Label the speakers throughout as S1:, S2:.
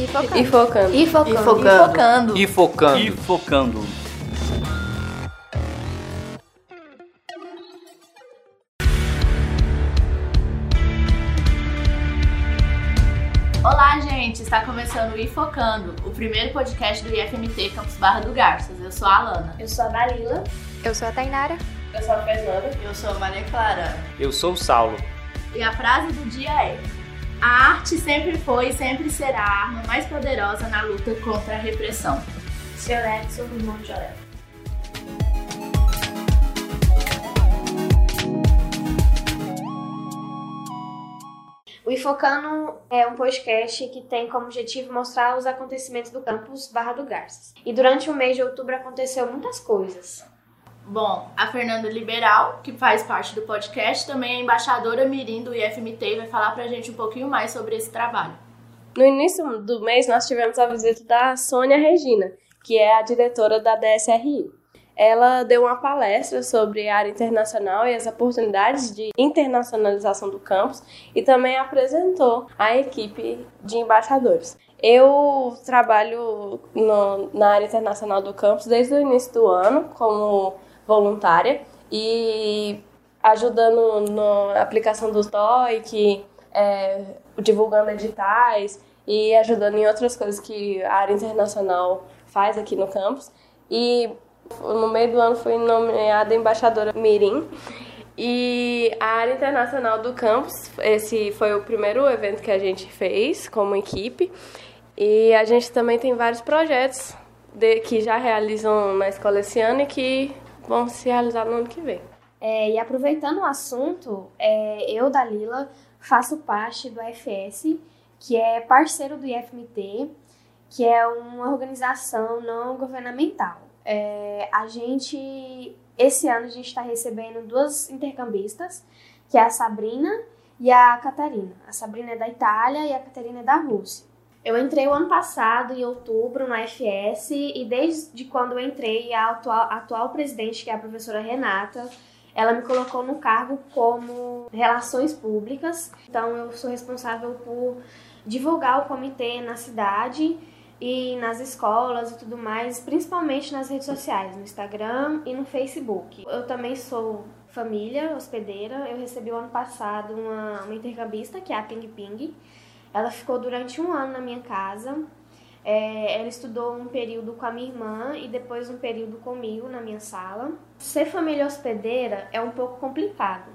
S1: E focando.
S2: E focando.
S1: E focando.
S3: E focando.
S4: E focando.
S5: E focando.
S3: Olá, gente! Está começando o iFocando, o primeiro podcast do IFMT Campus Barra do Garças. Eu sou a Alana.
S1: Eu sou a Dalila.
S2: Eu sou a Tainara.
S1: Eu sou a Fernanda.
S3: Eu sou a Maria Clara.
S4: Eu sou o Saulo.
S3: E a frase do dia é: A arte sempre foi e sempre será a arma mais poderosa na luta contra a repressão.
S1: Seu Edson, irmão de Jorel. O Ifocano é um podcast que tem como objetivo mostrar os acontecimentos do campus Barra do Garças. E durante o mês de outubro aconteceu muitas coisas.
S3: Bom, a Fernanda Liberal, que faz parte do podcast, também é embaixadora mirim do IFMT e vai falar pra gente um pouquinho mais sobre esse trabalho.
S2: No início do mês, nós tivemos a visita da Sônia Regina, que é a diretora da DSRI. Ela deu uma palestra sobre a área internacional e as oportunidades de internacionalização do campus e também apresentou a equipe de embaixadores. Eu trabalho no, na área internacional do campus desde o início do ano como voluntária e ajudando na aplicação dos TOEIC, é, divulgando editais e ajudando em outras coisas que a área internacional faz aqui no campus. E no meio do ano fui nomeada embaixadora Mirim. E a área internacional do campus, esse foi o primeiro evento que a gente fez como equipe. E a gente também tem vários projetos de, que já realizam na escola esse ano e que vão se realizar no ano que vem.
S1: É, e aproveitando o assunto, é, eu, Dalila, faço parte do AFS, que é parceiro do IFMT, que é uma organização não governamental. É, a gente, esse ano, a gente está recebendo duas intercambistas, que é a Sabrina e a Catarina. A Sabrina é da Itália e a Catarina é da Rússia. Eu entrei o ano passado, em outubro, no FS, e desde quando eu entrei, a atual, a atual presidente, que é a professora Renata, ela me colocou no cargo como Relações Públicas. Então, eu sou responsável por divulgar o comitê na cidade e nas escolas e tudo mais, principalmente nas redes sociais, no Instagram e no Facebook. Eu também sou família hospedeira. Eu recebi o ano passado uma, uma intercambista, que é a Ping Ping. Ela ficou durante um ano na minha casa. É, ela estudou um período com a minha irmã e depois um período comigo na minha sala. Ser família hospedeira é um pouco complicado,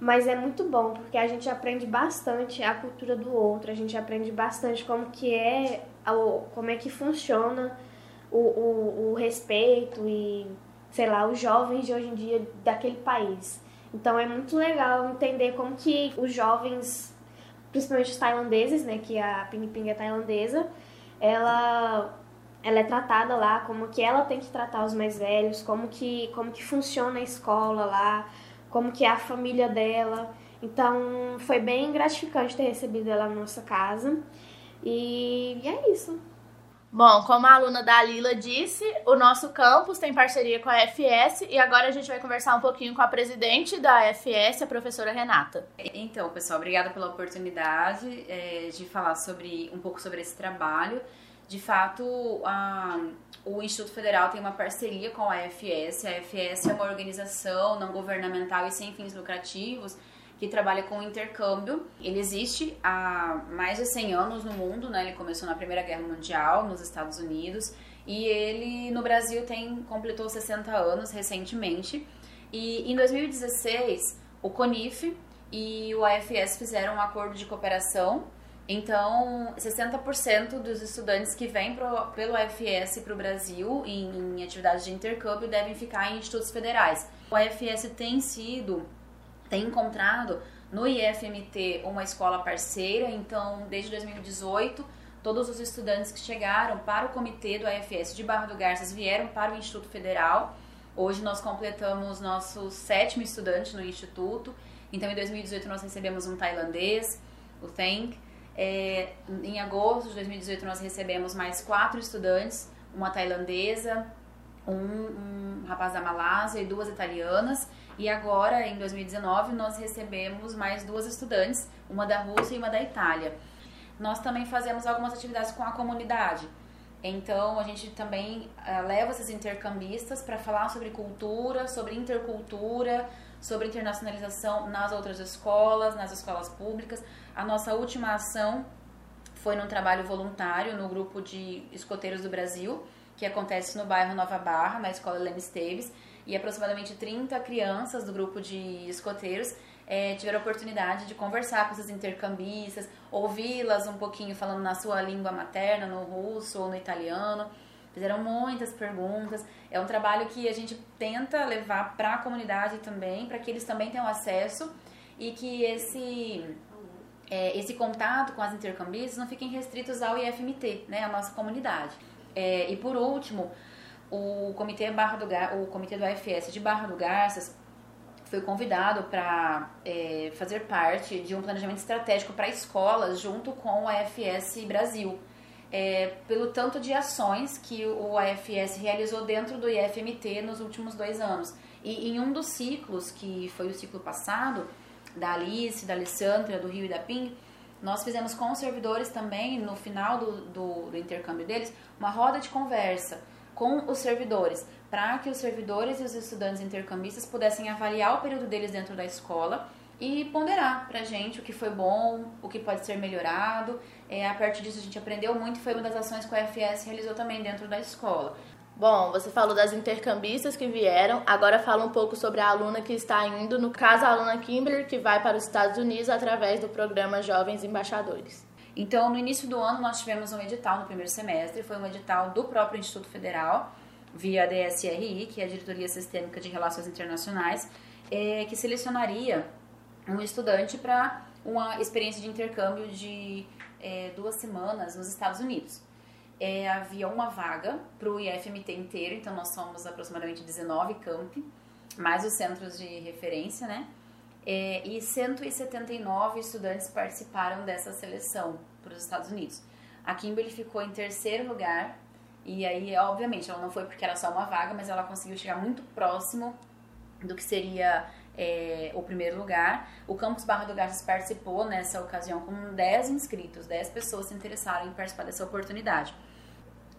S1: mas é muito bom porque a gente aprende bastante a cultura do outro, a gente aprende bastante como que é, como é que funciona o, o, o respeito e sei lá os jovens de hoje em dia daquele país. Então é muito legal entender como que os jovens principalmente os tailandeses, né, que a Ping Ping é tailandesa, ela ela é tratada lá como que ela tem que tratar os mais velhos, como que como que funciona a escola lá, como que é a família dela. Então foi bem gratificante ter recebido ela na nossa casa. E, e é isso.
S3: Bom, como a aluna da Lila disse, o nosso campus tem parceria com a FS e agora a gente vai conversar um pouquinho com a presidente da FS, a professora Renata.
S6: Então, pessoal, obrigada pela oportunidade é, de falar sobre um pouco sobre esse trabalho. De fato, a, o Instituto Federal tem uma parceria com a FS. A FS é uma organização não governamental e sem fins lucrativos que trabalha com intercâmbio. Ele existe há mais de 100 anos no mundo, né? Ele começou na Primeira Guerra Mundial nos Estados Unidos e ele no Brasil tem completou 60 anos recentemente. E em 2016, o CONIF e o AFS fizeram um acordo de cooperação. Então, 60% dos estudantes que vêm pro, pelo AFS para o Brasil em, em atividades de intercâmbio devem ficar em institutos federais. O AFS tem sido tem encontrado no IFMT uma escola parceira, então desde 2018 todos os estudantes que chegaram para o comitê do AFS de Barra do Garças vieram para o Instituto Federal. Hoje nós completamos nosso sétimo estudante no Instituto, então em 2018 nós recebemos um tailandês, o Thank. É, em agosto de 2018 nós recebemos mais quatro estudantes, uma tailandesa, um, um rapaz da Malásia e duas italianas. E agora, em 2019, nós recebemos mais duas estudantes, uma da Rússia e uma da Itália. nós também fazemos algumas atividades com a comunidade. Então, a gente também uh, leva esses intercambistas para falar sobre cultura, sobre intercultura, sobre internacionalização nas outras escolas, nas escolas públicas. A nossa última ação foi num trabalho voluntário no grupo de escoteiros do Brasil, que acontece no bairro Nova Barra, na escola Leme Esteves, e aproximadamente 30 crianças do grupo de escoteiros é, tiveram a oportunidade de conversar com essas intercambistas, ouvi-las um pouquinho falando na sua língua materna, no russo ou no italiano. Fizeram muitas perguntas. É um trabalho que a gente tenta levar para a comunidade também, para que eles também tenham acesso e que esse é, esse contato com as intercambistas não fiquem restritos ao IFMT, né, a nossa comunidade. É, e por último, o comitê Barra do o comitê do AFS de Barra do Garças foi convidado para é, fazer parte de um planejamento estratégico para escolas junto com o AFS Brasil. É, pelo tanto de ações que o AFS realizou dentro do IFMT nos últimos dois anos. E em um dos ciclos, que foi o ciclo passado, da Alice, da Alessandra, do Rio e da PIN, nós fizemos com os servidores também, no final do, do, do intercâmbio deles, uma roda de conversa com os servidores, para que os servidores e os estudantes intercambistas pudessem avaliar o período deles dentro da escola e ponderar para a gente o que foi bom, o que pode ser melhorado. É, a partir disso a gente aprendeu muito e foi uma das ações que o FS realizou também dentro da escola.
S3: Bom, você falou das intercambistas que vieram, agora fala um pouco sobre a aluna que está indo, no caso a aluna Kimberly, que vai para os Estados Unidos através do programa Jovens Embaixadores.
S6: Então, no início do ano, nós tivemos um edital no primeiro semestre, foi um edital do próprio Instituto Federal, via a DSRI, que é a Diretoria Sistêmica de Relações Internacionais, é, que selecionaria um estudante para uma experiência de intercâmbio de é, duas semanas nos Estados Unidos. É, havia uma vaga para o IFMT inteiro, então nós somos aproximadamente 19 campi, mais os centros de referência, né? É, e 179 estudantes participaram dessa seleção para os Estados Unidos. A Kimberly ficou em terceiro lugar, e aí, obviamente, ela não foi porque era só uma vaga, mas ela conseguiu chegar muito próximo do que seria é, o primeiro lugar. O Campus Barra do Garças participou nessa ocasião com 10 inscritos, 10 pessoas se interessaram em participar dessa oportunidade.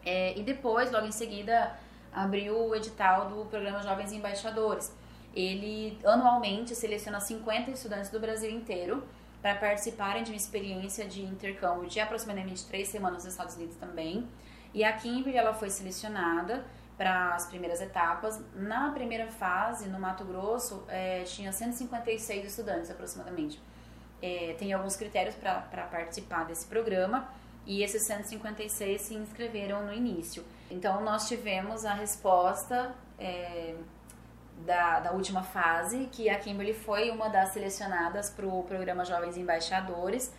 S6: É, e depois, logo em seguida, abriu o edital do programa Jovens Embaixadores. Ele anualmente seleciona 50 estudantes do Brasil inteiro para participarem de uma experiência de intercâmbio de aproximadamente três semanas nos Estados Unidos também. E a Kimberly ela foi selecionada para as primeiras etapas. Na primeira fase, no Mato Grosso, é, tinha 156 estudantes aproximadamente. É, tem alguns critérios para participar desse programa e esses 156 se inscreveram no início. Então, nós tivemos a resposta é, da, da última fase, que a Kimberly foi uma das selecionadas para o programa Jovens Embaixadores.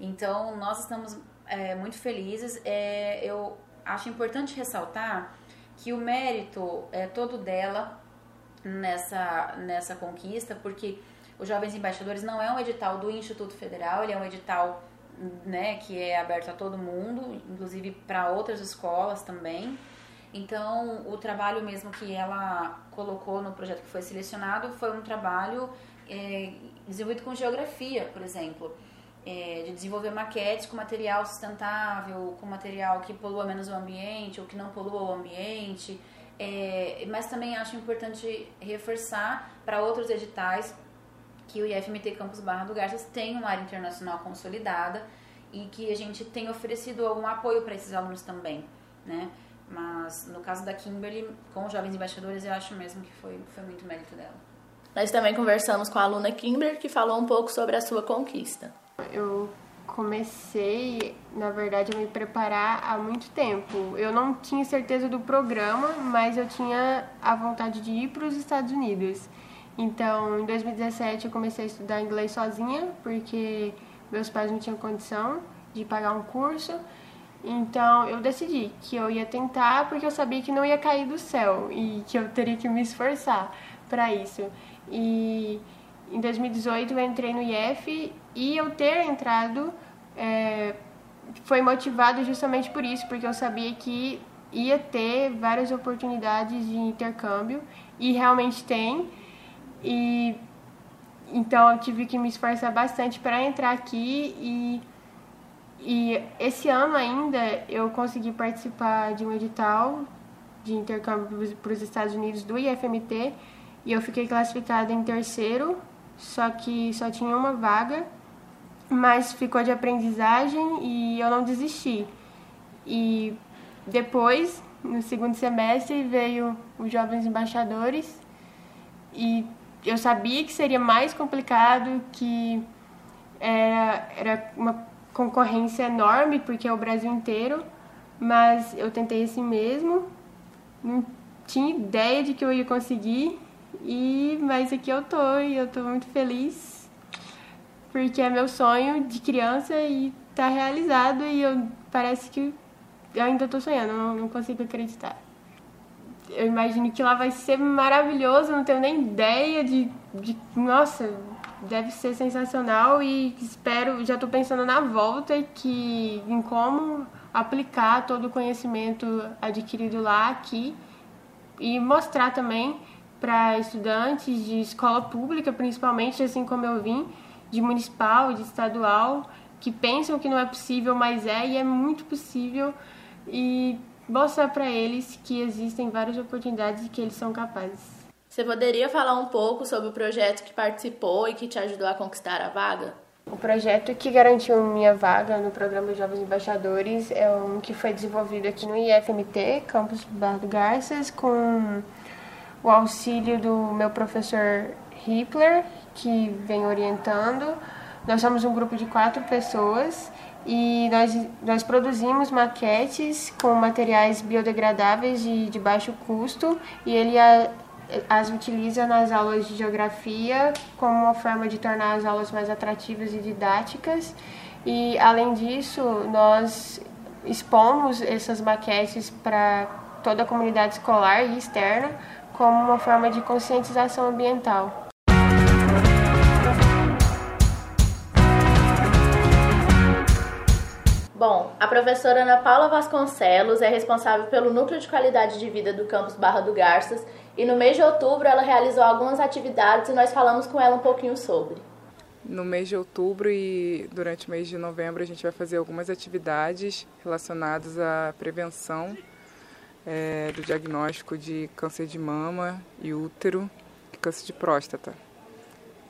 S6: Então, nós estamos é, muito felizes. É, eu acho importante ressaltar que o mérito é todo dela nessa, nessa conquista, porque os Jovens Embaixadores não é um edital do Instituto Federal, ele é um edital né, que é aberto a todo mundo, inclusive para outras escolas também. Então, o trabalho mesmo que ela colocou no projeto que foi selecionado foi um trabalho é, desenvolvido com geografia, por exemplo, é, de desenvolver maquetes com material sustentável, com material que polua menos o ambiente ou que não polua o ambiente. É, mas também acho importante reforçar para outros editais que o IFMT Campus Barra do Garças tem uma área internacional consolidada e que a gente tem oferecido algum apoio para esses alunos também, né? Mas no caso da Kimberly, com os jovens embaixadores, eu acho mesmo que foi, foi muito mérito dela.
S3: Nós também conversamos com a aluna Kimberly, que falou um pouco sobre a sua conquista.
S4: Eu comecei, na verdade, a me preparar há muito tempo. Eu não tinha certeza do programa, mas eu tinha a vontade de ir para os Estados Unidos. Então, em 2017 eu comecei a estudar inglês sozinha, porque meus pais não tinham condição de pagar um curso. Então, eu decidi que eu ia tentar porque eu sabia que não ia cair do céu e que eu teria que me esforçar para isso. E em 2018 eu entrei no IF e eu ter entrado é, foi motivado justamente por isso, porque eu sabia que ia ter várias oportunidades de intercâmbio e realmente tem. E então eu tive que me esforçar bastante para entrar aqui e, E esse ano ainda eu consegui participar de um edital de intercâmbio para os Estados Unidos do IFMT e eu fiquei classificada em terceiro, só que só tinha uma vaga, mas ficou de aprendizagem e eu não desisti. E depois, no segundo semestre, veio os Jovens Embaixadores e eu sabia que seria mais complicado, que era, era uma concorrência enorme, porque é o Brasil inteiro, mas eu tentei assim mesmo, não tinha ideia de que eu ia conseguir, e mas aqui eu tô e eu tô muito feliz, porque é meu sonho de criança e tá realizado e eu parece que eu ainda tô sonhando, não, não consigo acreditar. Eu imagino que lá vai ser maravilhoso, não tenho nem ideia de, de nossa, deve ser sensacional e espero, já estou pensando na volta que em como aplicar todo o conhecimento adquirido lá aqui e mostrar também para estudantes de escola pública, principalmente, assim como eu vim, de municipal, de estadual, que pensam que não é possível, mas é e é muito possível e mostrar para eles que existem várias oportunidades e que eles são capazes.
S3: Você poderia falar um pouco sobre o projeto que participou e que te ajudou a conquistar a vaga?
S4: O projeto que garantiu minha vaga no programa Jovens Embaixadores é um que foi desenvolvido aqui no IFMT, Campus Bardo Garças, com o auxílio do meu professor Hippler, que vem orientando. Nós somos um grupo de quatro pessoas e nós, nós produzimos maquetes com materiais biodegradáveis de, de baixo custo e ele as utiliza nas aulas de geografia como uma forma de tornar as aulas mais atrativas e didáticas. E além disso, nós expomos essas maquetes para toda a comunidade escolar e externa como uma forma de conscientização ambiental.
S3: Bom, a professora Ana Paula Vasconcelos é responsável pelo Núcleo de Qualidade de Vida do campus Barra do Garças e no mês de outubro ela realizou algumas atividades e nós falamos com ela um pouquinho sobre.
S5: No mês de outubro e durante o mês de novembro a gente vai fazer algumas atividades relacionadas à prevenção é, do diagnóstico de câncer de mama e útero e câncer de próstata,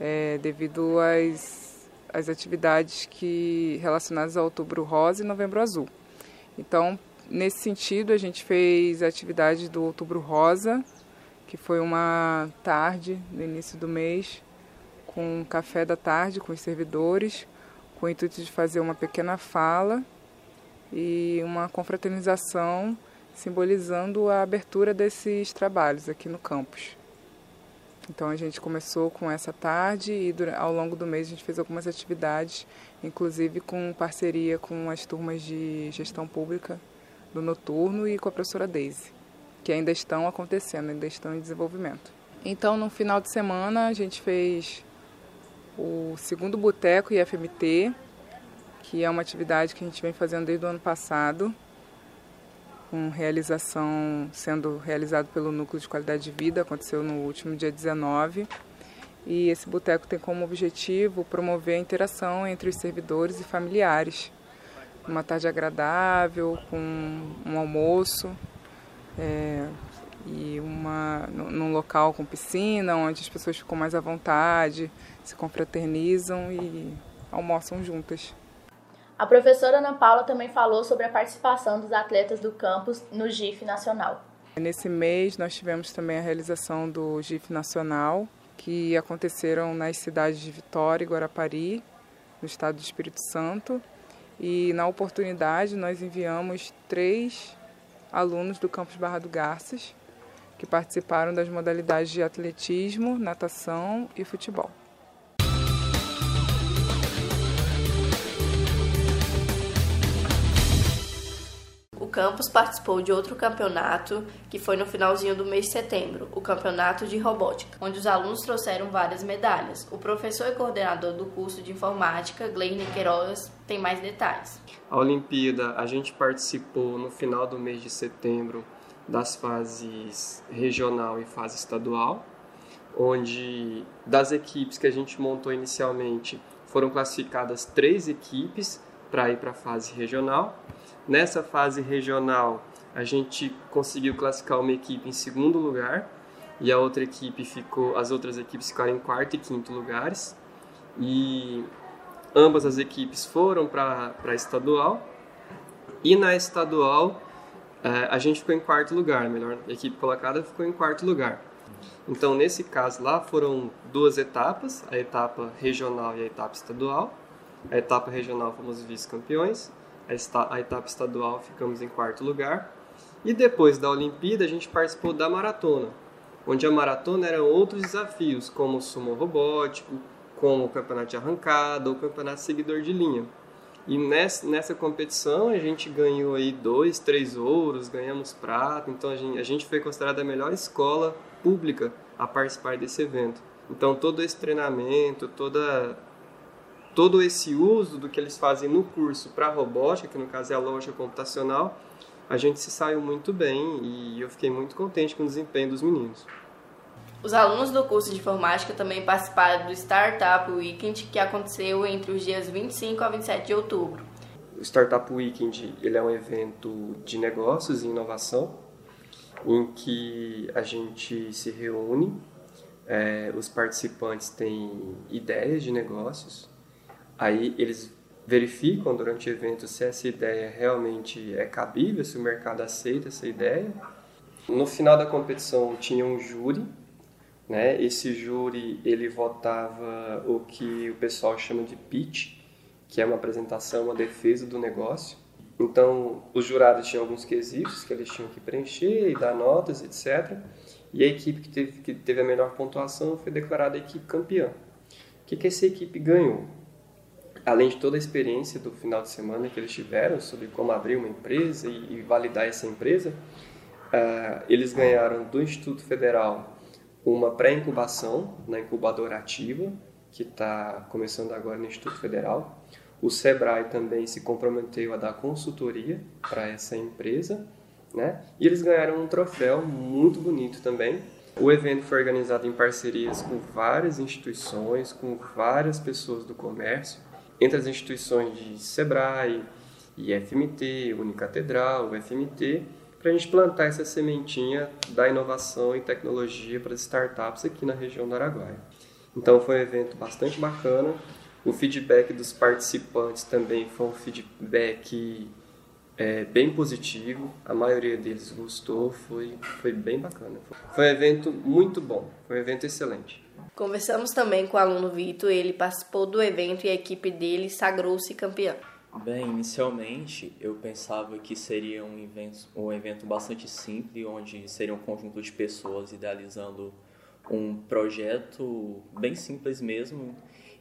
S5: é, devido às, às atividades que relacionadas ao outubro rosa e novembro azul. Então, nesse sentido, a gente fez atividades do outubro rosa, que foi uma tarde no início do mês, com um café da tarde com os servidores, com o intuito de fazer uma pequena fala e uma confraternização simbolizando a abertura desses trabalhos aqui no campus. Então a gente começou com essa tarde e ao longo do mês a gente fez algumas atividades, inclusive com parceria com as turmas de gestão pública do noturno e com a professora Daisy que ainda estão acontecendo, ainda estão em desenvolvimento. Então, no final de semana, a gente fez o segundo Boteco IFMT, que é uma atividade que a gente vem fazendo desde o ano passado, com realização sendo realizado pelo Núcleo de Qualidade de Vida, aconteceu no último dia 19. E esse boteco tem como objetivo promover a interação entre os servidores e familiares. Uma tarde agradável, com um almoço, é, e uma num local com piscina, onde as pessoas ficam mais à vontade, se confraternizam e almoçam juntas.
S3: A professora Ana Paula também falou sobre a participação dos atletas do campus no GIF Nacional.
S5: Nesse mês nós tivemos também a realização do GIF Nacional, que aconteceram nas cidades de Vitória e Guarapari, no estado do Espírito Santo. E na oportunidade nós enviamos três alunos do campus Barra do Garças, que participaram das modalidades de atletismo, natação e futebol.
S3: Campus participou de outro campeonato que foi no finalzinho do mês de setembro, o Campeonato de Robótica, onde os alunos trouxeram várias medalhas. O professor e coordenador do curso de informática, Gleine Queiroz, tem mais detalhes.
S7: A Olimpíada, a gente participou no final do mês de setembro das fases regional e fase estadual, onde das equipes que a gente montou inicialmente foram classificadas três equipes para ir para a fase regional. Nessa fase regional, a gente conseguiu classificar uma equipe em segundo lugar e a outra equipe ficou, as outras equipes ficaram em quarto e quinto lugares. E ambas as equipes foram para a estadual. E na estadual, é, a gente ficou em quarto lugar, a melhor equipe colocada ficou em quarto lugar. Então, nesse caso lá, foram duas etapas, a etapa regional e a etapa estadual. A etapa regional fomos vice-campeões, a etapa estadual ficamos em quarto lugar. E depois da Olimpíada, a gente participou da maratona, onde a maratona eram outros desafios, como o sumo robótico, como o campeonato de arrancada ou o campeonato seguidor de linha. E nessa, nessa competição a gente ganhou aí dois, três ouros, ganhamos prata, então a gente, a gente foi considerada a melhor escola pública a participar desse evento. Então todo esse treinamento, toda, todo esse uso do que eles fazem no curso para robótica, que no caso é a lógica computacional, a gente se saiu muito bem e eu fiquei muito contente com o desempenho dos meninos.
S3: Os alunos do curso de informática também participaram do Startup Weekend, que aconteceu entre os dias 25 a 27 de outubro.
S7: O Startup Weekend ele é um evento de negócios e inovação, em que a gente se reúne, é, os participantes têm ideias de negócios, aí eles verificam durante o evento se essa ideia realmente é cabível, se o mercado aceita essa ideia. No final da competição tinha um júri né? Esse júri ele votava o que o pessoal chama de pitch, que é uma apresentação, uma defesa do negócio. Então, os jurados tinham alguns quesitos que eles tinham que preencher e dar notas, etc. E a equipe que teve, que teve a melhor pontuação foi declarada a equipe campeã. O que, que essa equipe ganhou? Além de toda a experiência do final de semana que eles tiveram sobre como abrir uma empresa e, e validar essa empresa, uh, eles ganharam do Instituto Federal uma pré-incubação na incubadora ativa, que está começando agora no Instituto Federal. O Sebrae também se comprometeu a dar consultoria para essa empresa, né? E eles ganharam um troféu muito bonito também. O evento foi organizado em parcerias com várias instituições, com várias pessoas do comércio, entre as instituições de Sebrae, IFMT, Unicatedral, UFMT para a gente plantar essa sementinha da inovação e tecnologia para as startups aqui na região do Araguaia. Então foi um evento bastante bacana. O feedback dos participantes também foi um feedback é, bem positivo. A maioria deles gostou, foi, foi bem bacana. Foi um evento muito bom, foi um evento excelente.
S3: Conversamos também com o aluno Vitor, ele participou do evento e a equipe dele sagrou-se campeã.
S8: Bem, inicialmente eu pensava que seria um evento, um evento bastante simples, onde seria um conjunto de pessoas idealizando um projeto bem simples mesmo,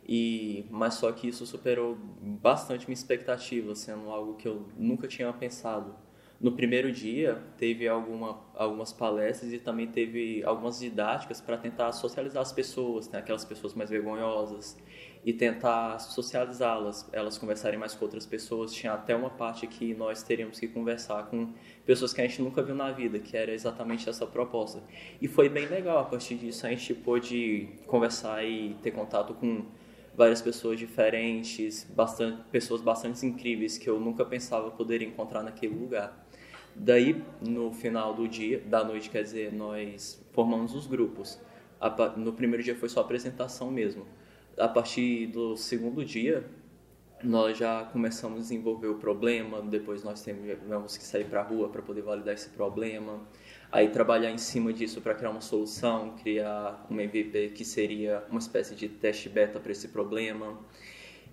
S8: e mas só que isso superou bastante minha expectativa, sendo algo que eu nunca tinha pensado. No primeiro dia teve alguma, algumas palestras e também teve algumas didáticas para tentar socializar as pessoas, né? aquelas pessoas mais vergonhosas e tentar socializá-las, elas conversarem mais com outras pessoas. Tinha até uma parte que nós teríamos que conversar com pessoas que a gente nunca viu na vida, que era exatamente essa proposta. E foi bem legal, a partir disso a gente pôde conversar e ter contato com várias pessoas diferentes, bastante, pessoas bastante incríveis que eu nunca pensava poder encontrar naquele lugar. Daí, no final do dia, da noite, quer dizer, nós formamos os grupos. No primeiro dia foi só apresentação mesmo a partir do segundo dia, nós já começamos a desenvolver o problema, depois nós tivemos que sair para a rua para poder validar esse problema, aí trabalhar em cima disso para criar uma solução, criar uma MVP que seria uma espécie de teste beta para esse problema,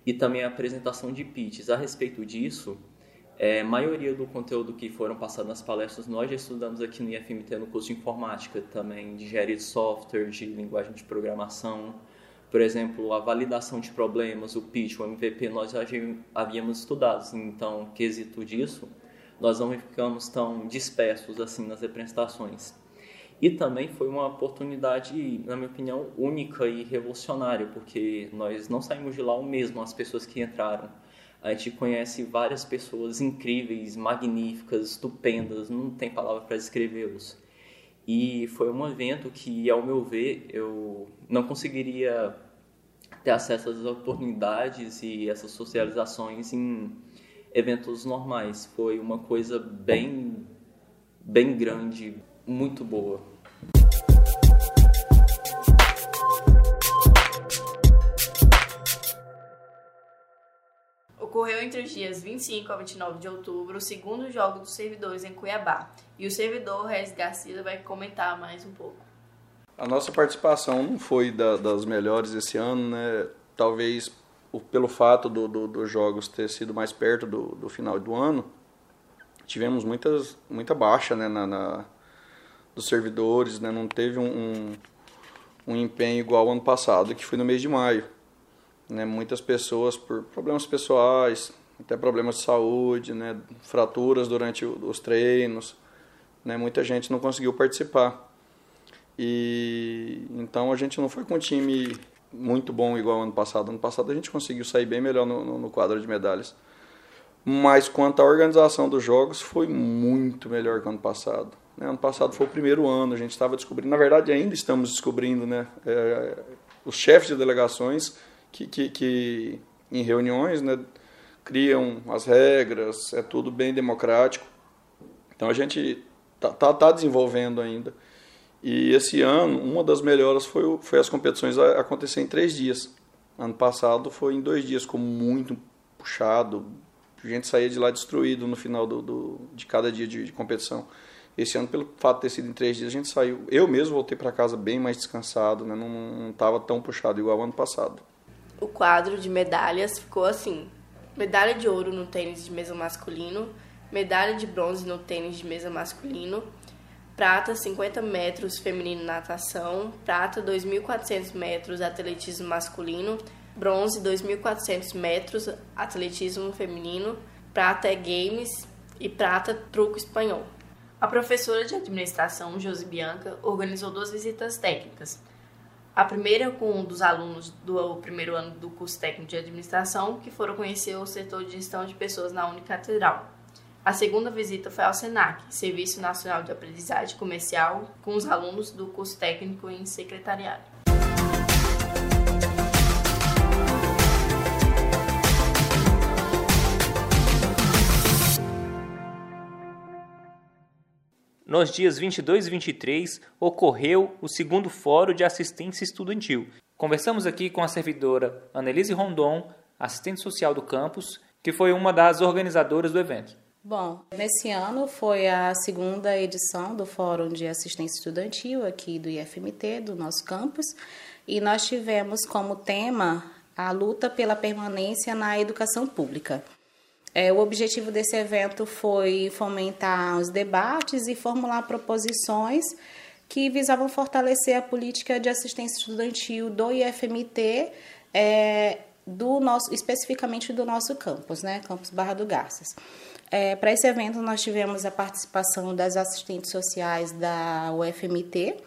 S8: e também a apresentação de pitches. A respeito disso, é, maioria do conteúdo que foram passados nas palestras nós já estudamos aqui no IFMT no curso de informática, também de engenharia de software, de linguagem de programação, por exemplo, a validação de problemas, o pitch, o MVP, nós já havíamos estudado. Então, quesito disso, nós não ficamos tão dispersos assim nas apresentações. E também foi uma oportunidade, na minha opinião, única e revolucionária, porque nós não saímos de lá o mesmo, as pessoas que entraram. A gente conhece várias pessoas incríveis, magníficas, estupendas, não tem palavra para descrevê-los. E foi um evento que, ao meu ver, eu não conseguiria ter acesso às oportunidades e essas socializações em eventos normais. Foi uma coisa bem, bem grande, muito boa.
S9: Ocorreu entre os dias 25 a 29 de outubro o segundo jogo dos servidores em Cuiabá. E o servidor Regis Garcia vai comentar mais um pouco.
S10: A nossa participação não foi da, das melhores esse ano, né? Talvez pelo fato dos do, do jogos ter sido mais perto do, do final do ano, tivemos muitas, muita baixa né, na, na dos servidores, né? não teve um, um, um empenho igual ao ano passado, que foi no mês de maio. Né? Muitas pessoas, por problemas pessoais, até problemas de saúde, né? fraturas durante os treinos, né? muita gente não conseguiu participar. E então a gente não foi com um time muito bom igual ano passado. Ano passado a gente conseguiu sair bem melhor no, no, quadro de medalhas. Mas quanto à organização dos jogos, foi muito melhor que ano passado. Né? Ano passado foi o primeiro ano, a gente estava descobrindo, na verdade ainda estamos descobrindo, né? É, os chefes de delegações que, que, que em reuniões né, criam as regras, é tudo bem democrático. Então a gente está tá, tá desenvolvendo ainda. E esse ano, uma das melhoras foi, foi as competições acontecer em três dias. Ano passado foi em dois dias, como muito puxado. A gente saía de lá destruído no final do, do de cada dia de, de, competição. Esse ano, pelo fato de ter sido em três dias, a gente saiu. Eu mesmo voltei para casa bem mais descansado, né? não estava tão puxado igual ano passado.
S9: O quadro de medalhas ficou assim: medalha de ouro no tênis de mesa masculino, medalha de bronze no tênis de mesa masculino, prata 50 metros feminino natação, prata 2.400 metros atletismo masculino, bronze 2.400 metros atletismo feminino, prata é games e prata truco espanhol. A professora de administração, Josi Bianca, organizou duas visitas técnicas. A primeira com um dos alunos do primeiro ano do curso técnico de administração, que foram conhecer o setor de gestão de pessoas na Unicatedral. A segunda visita foi ao SENAC, Serviço Nacional de Aprendizagem Comercial, com os alunos do curso técnico em secretariado.
S11: Nos dias 22 e 23 ocorreu o segundo Fórum de Assistência Estudantil. Conversamos aqui com a servidora Annelise Rondon, assistente social do campus, que foi uma das organizadoras do evento.
S12: Bom, nesse ano foi a segunda edição do Fórum de Assistência Estudantil aqui do IFMT, do nosso campus, e nós tivemos como tema a luta pela permanência na educação pública. É, o objetivo desse evento foi fomentar os debates e formular proposições que visavam fortalecer a política de assistência estudantil do IFMT, é, do nosso, especificamente do nosso campus, né, campus Barra do Garças. É, Para esse evento, nós tivemos a participação das assistentes sociais da UFMT,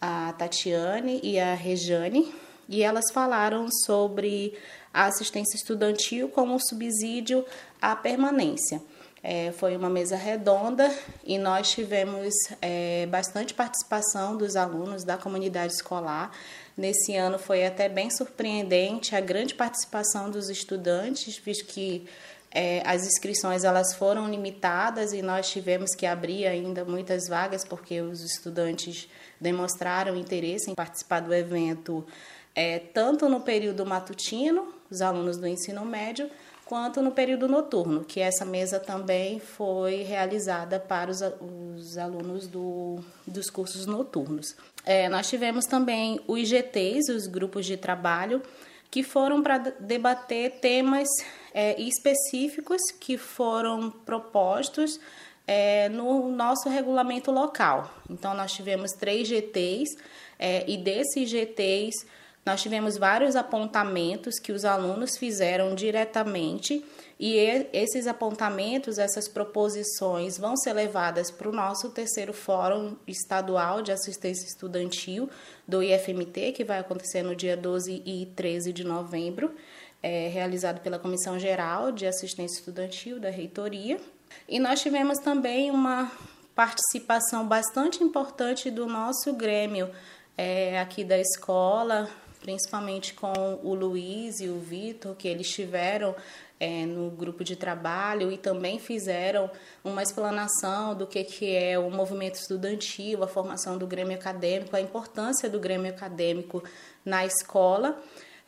S12: a Tatiane e a Rejane, e elas falaram sobre a assistência estudantil como subsídio à permanência. É, foi uma mesa redonda e nós tivemos é, bastante participação dos alunos da comunidade escolar. Nesse ano foi até bem surpreendente a grande participação dos estudantes, visto que é, as inscrições elas foram limitadas e nós tivemos que abrir ainda muitas vagas porque os estudantes demonstraram interesse em participar do evento é, tanto no período matutino, os alunos do ensino médio, quanto no período noturno, que essa mesa também foi realizada para os, os alunos do, dos cursos noturnos. É, nós tivemos também os IGTs, os grupos de trabalho, que foram para debater temas é, específicos que foram propostos é, no nosso regulamento local. Então, nós tivemos três GTs é, e desses GTs nós tivemos vários apontamentos que os alunos fizeram diretamente e esses apontamentos, essas proposições vão ser levadas para o nosso terceiro Fórum Estadual de Assistência Estudantil do IFMT, que vai acontecer no dia 12 e 13 de novembro, é, realizado pela Comissão Geral de Assistência Estudantil da Reitoria. E nós tivemos também uma participação bastante importante do nosso Grêmio é, aqui da escola, principalmente com o Luiz e o Vitor, que eles tiveram é, no grupo de trabalho e também fizeram uma explanação do que, que é o movimento estudantil, a formação do Grêmio Acadêmico, a importância do Grêmio Acadêmico na escola.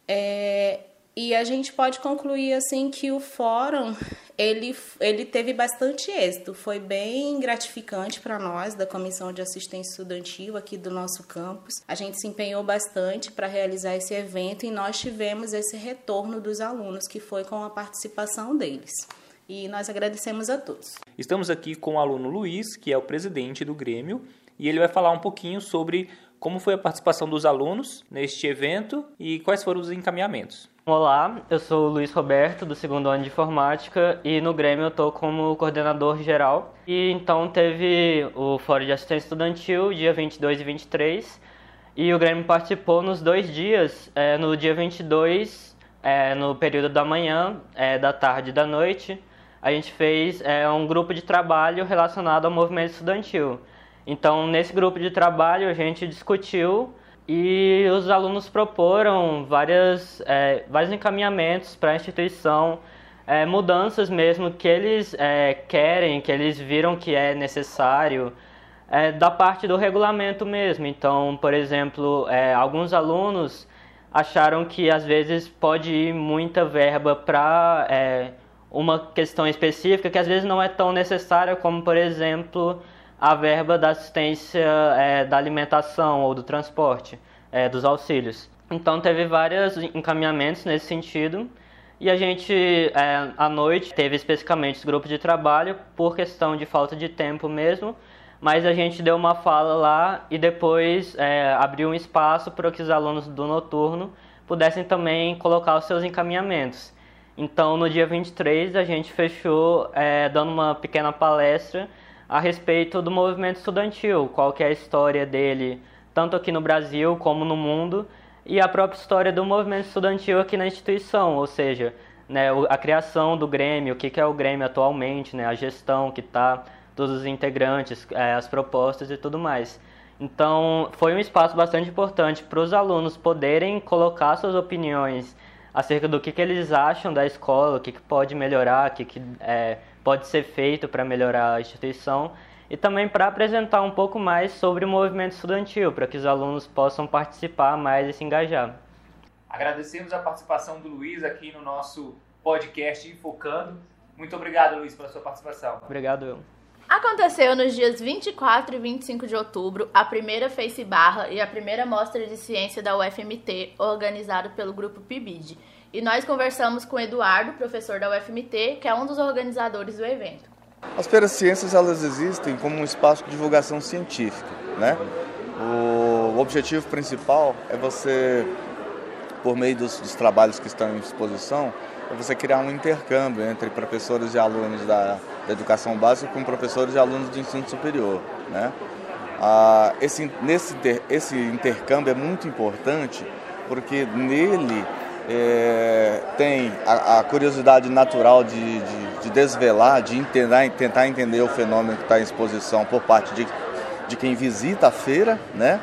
S12: É, e a gente pode concluir assim que o fórum ele, ele teve bastante êxito, foi bem gratificante para nós da Comissão de Assistência Estudantil aqui do nosso campus. A gente se empenhou bastante para realizar esse evento e nós tivemos esse retorno dos alunos que foi com a participação deles. E nós agradecemos a todos.
S11: Estamos aqui com o aluno Luiz, que é o presidente do Grêmio, e ele vai falar um pouquinho sobre como foi a participação dos alunos neste evento e quais foram os encaminhamentos.
S13: Olá, eu sou o Luiz Roberto, do segundo ano de informática, e no Grêmio eu estou como coordenador geral. E então teve o Fórum de Assistência Estudantil, dia 22 e 23, e o Grêmio participou nos dois dias, é, no dia 22, é, no período da manhã, é, da tarde e da noite, a gente fez é, um grupo de trabalho relacionado ao movimento estudantil. Então, nesse grupo de trabalho, a gente discutiu e os alunos proporam várias, é, vários encaminhamentos para a instituição, é, mudanças mesmo que eles é, querem, que eles viram que é necessário, é, da parte do regulamento mesmo. Então, por exemplo, é, alguns alunos acharam que às vezes pode ir muita verba para é, uma questão específica que às vezes não é tão necessária, como por exemplo a verba da assistência é, da alimentação ou do transporte, é, dos auxílios. Então teve vários encaminhamentos nesse sentido e a gente é, à noite teve especificamente esse grupo de trabalho por questão de falta de tempo mesmo, mas a gente deu uma fala lá e depois é, abriu um espaço para que os alunos do noturno pudessem também colocar os seus encaminhamentos. Então no dia 23 a gente fechou é, dando uma pequena palestra a respeito do movimento estudantil, qual é a história dele, tanto aqui no Brasil como no mundo, e a própria história do movimento estudantil aqui na instituição, ou seja, né, a criação do Grêmio, o que, que é o Grêmio atualmente, né, a gestão que está, todos os integrantes, é, as propostas e tudo mais. Então, foi um espaço bastante importante para os alunos poderem colocar suas opiniões acerca do que, que eles acham da escola, o que, que pode melhorar, o que, que é, pode ser feito para melhorar a instituição e também para apresentar um pouco mais sobre o movimento estudantil, para que os alunos possam participar mais e se engajar.
S11: Agradecemos a participação do Luiz aqui no nosso podcast Infocando. Muito obrigado, Luiz, pela sua participação.
S13: Obrigado, eu.
S3: Aconteceu nos dias 24 e 25 de outubro a primeira Face Barra e a primeira mostra de ciência da UFMT, organizado pelo grupo PIBID. E nós conversamos com Eduardo, professor da UFMT, que é um dos organizadores do evento.
S14: As feiras ciências elas existem como um espaço de divulgação científica, né? O objetivo principal é você, por meio dos, dos trabalhos que estão em exposição, é você criar um intercâmbio entre professores e alunos da, da educação básica com professores e alunos do ensino superior, né? Ah, esse, nesse, esse intercâmbio é muito importante porque nele é, tem a, a, curiosidade natural de, de, de, desvelar, de entender, tentar entender o fenômeno que está em exposição por parte de, de quem visita a feira, né?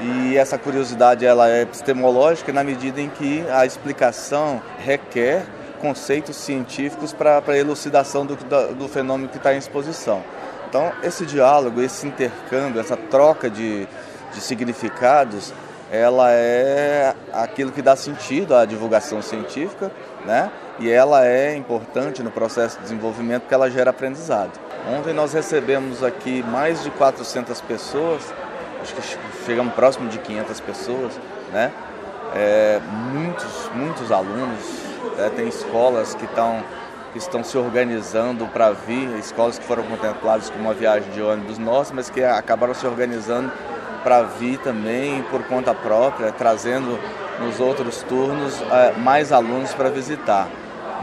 S14: E essa curiosidade ela é epistemológica na medida em que a explicação requer conceitos científicos para a elucidação do, do fenômeno que está em exposição. Então, esse diálogo, esse intercâmbio, essa troca de, de significados ela é aquilo que dá sentido à divulgação científica, né? E ela é importante no processo de desenvolvimento porque ela gera aprendizado. Ontem nós recebemos aqui mais de 400 pessoas, acho que chegamos próximo de 500 pessoas, né? É, muitos, muitos alunos, né? tem escolas que estão que estão se organizando para vir, escolas que foram contempladas com uma viagem de ônibus nossa, mas que acabaram se organizando para vir também por conta própria, trazendo nos outros turnos eh, mais alunos para visitar.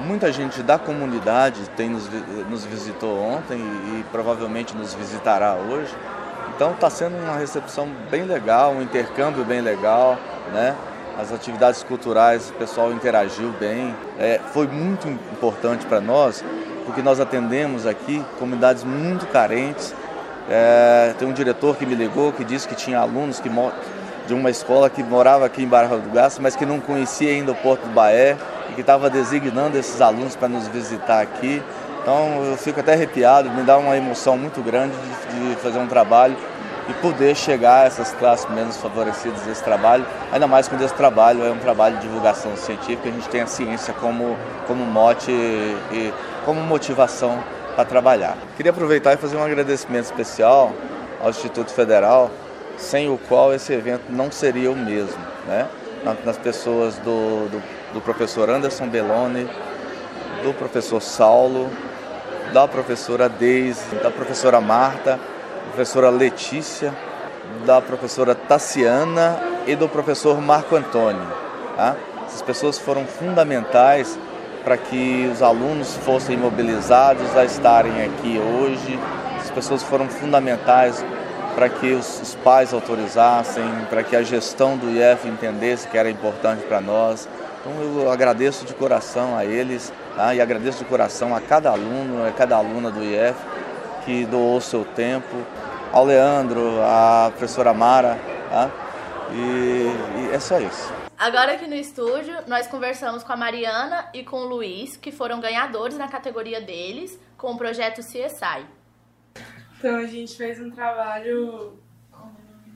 S14: Muita gente da comunidade tem nos, nos visitou ontem e, e provavelmente nos visitará hoje. Então está sendo uma recepção bem legal, um intercâmbio bem legal, né? As atividades culturais, o pessoal interagiu bem. É, foi muito importante para nós, porque nós atendemos aqui comunidades muito carentes, é, tem um diretor que me ligou que disse que tinha alunos que, de uma escola que morava aqui em Barra do Garça, mas que não conhecia ainda o Porto do Baé e que estava designando esses alunos para nos visitar aqui. Então eu fico até arrepiado, me dá uma emoção muito grande de, de fazer um trabalho e poder chegar a essas classes menos favorecidas desse trabalho, ainda mais quando esse trabalho é um trabalho de divulgação científica, a gente tem a ciência como, como mote e, e como motivação para trabalhar. Queria aproveitar e fazer um agradecimento especial ao Instituto Federal, sem o qual esse evento não seria o mesmo, né? nas pessoas do, do, do professor Anderson Belloni, do professor Saulo, da professora Deise, da professora Marta, professora Letícia, da professora Tassiana e do professor Marco Antônio. Tá? Essas pessoas foram fundamentais para que os alunos fossem mobilizados a estarem aqui hoje. As pessoas foram fundamentais para que os, pais autorizassem, para que a gestão do IF entendesse que era importante para nós. Então eu agradeço de coração a eles tá? e agradeço de coração a cada aluno, a cada aluna do IF que doou seu tempo, ao Leandro, à professora Mara, tá? e, e é só isso.
S3: Agora aqui no estúdio, nós conversamos com a Mariana e com o Luiz, que foram ganhadores na categoria deles, com o projeto CSI.
S15: Então a gente fez um trabalho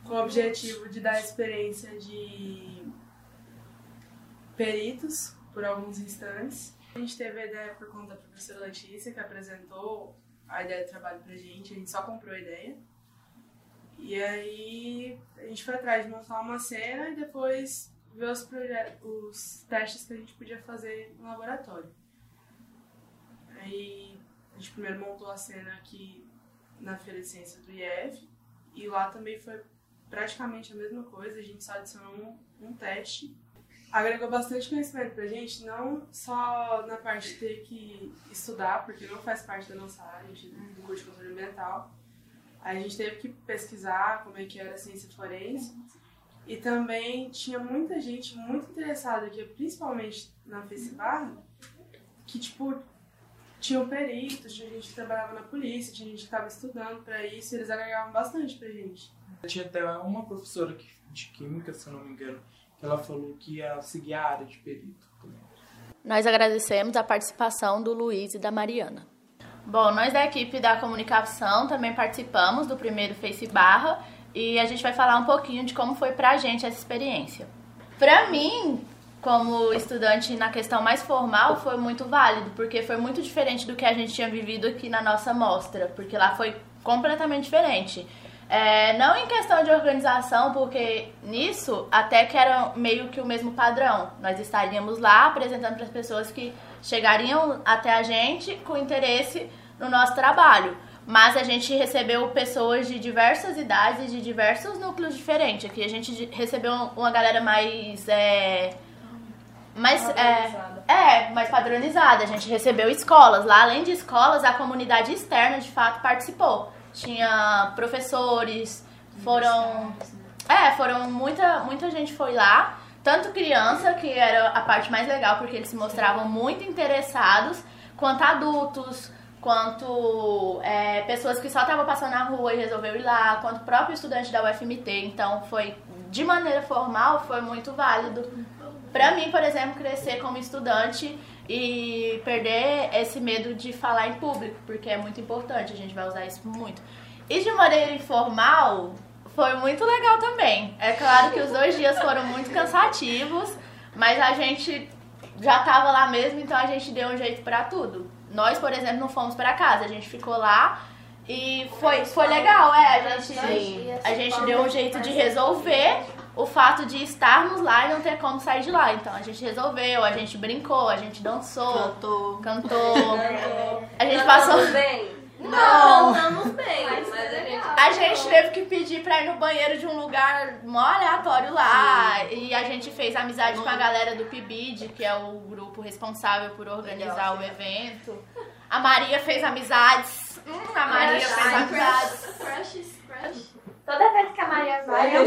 S15: com o objetivo de dar experiência de peritos por alguns instantes. A gente teve a ideia por conta da professora Letícia, que apresentou a ideia de trabalho pra gente, a gente só comprou a ideia. E aí a gente foi atrás de montar uma cena e depois ver os, os testes que a gente podia fazer no laboratório. Aí a gente primeiro montou a cena aqui na Feira de Ciência do IEF e lá também foi praticamente a mesma coisa, a gente só adicionou um, um teste. Agregou bastante conhecimento pra gente, não só na parte de ter que estudar, porque não faz parte da nossa área, a gente do curso de controle ambiental, a gente teve que pesquisar como é que era a ciência forense. E também tinha muita gente muito interessada aqui, principalmente na FaceBarra, que, tipo, tinham peritos, tinha gente que trabalhava na polícia, tinha gente que estava estudando para isso, e eles agregavam bastante pra gente.
S16: Tinha até uma professora de química, se eu não me engano, que ela falou que ia seguir a área de perito.
S3: Nós agradecemos a participação do Luiz e da Mariana. Bom, nós da equipe da comunicação também participamos do primeiro Face Barra e a gente vai falar um pouquinho de como foi pra gente essa experiência. Pra mim, como estudante na questão mais formal, foi muito válido, porque foi muito diferente do que a gente tinha vivido aqui na nossa mostra, porque lá foi completamente diferente. É, não em questão de organização, porque nisso até que era meio que o mesmo padrão. Nós estaríamos lá apresentando para as pessoas que chegariam até a gente com interesse no nosso trabalho. Mas a gente recebeu pessoas de diversas idades, de diversos núcleos diferentes. Aqui a gente recebeu uma galera mais. É, mais é, é, mais padronizada. A gente recebeu escolas. Lá, além de escolas, a comunidade externa de fato participou. Tinha professores, foram. É, foram muita, muita gente foi lá. Tanto criança, que era a parte mais legal, porque eles se mostravam muito interessados, quanto adultos, quanto é, pessoas que só estavam passando na rua e resolveram ir lá, quanto próprio estudante da UFMT. Então, foi, de maneira formal, foi muito válido. Para mim, por exemplo, crescer como estudante e perder esse medo de falar em público, porque é muito importante, a gente vai usar isso muito. E de maneira informal, foi muito legal também. É claro que os dois dias foram muito cansativos, mas a gente já tava lá mesmo, então a gente deu um jeito para tudo. Nós, por exemplo, não fomos para casa, a gente ficou lá e foi, foi legal, é. A gente, a gente deu um jeito de resolver o fato de estarmos lá e não ter como sair de lá. Então a gente resolveu, a gente brincou, a gente dançou,
S2: cantou,
S3: cantou. A gente passou
S2: bem.
S3: Não,
S2: cantamos bem, mas, mas
S3: a gente, a gente teve que pedir pra ir no banheiro de um lugar mó aleatório lá. Sim. E a gente fez amizade com a galera do PIBID, que é o grupo responsável por organizar o evento. A Maria fez amizades. Hum, a Maria fez amizades.
S2: Crushes, crush.
S1: Toda vez que a Maria vai, eu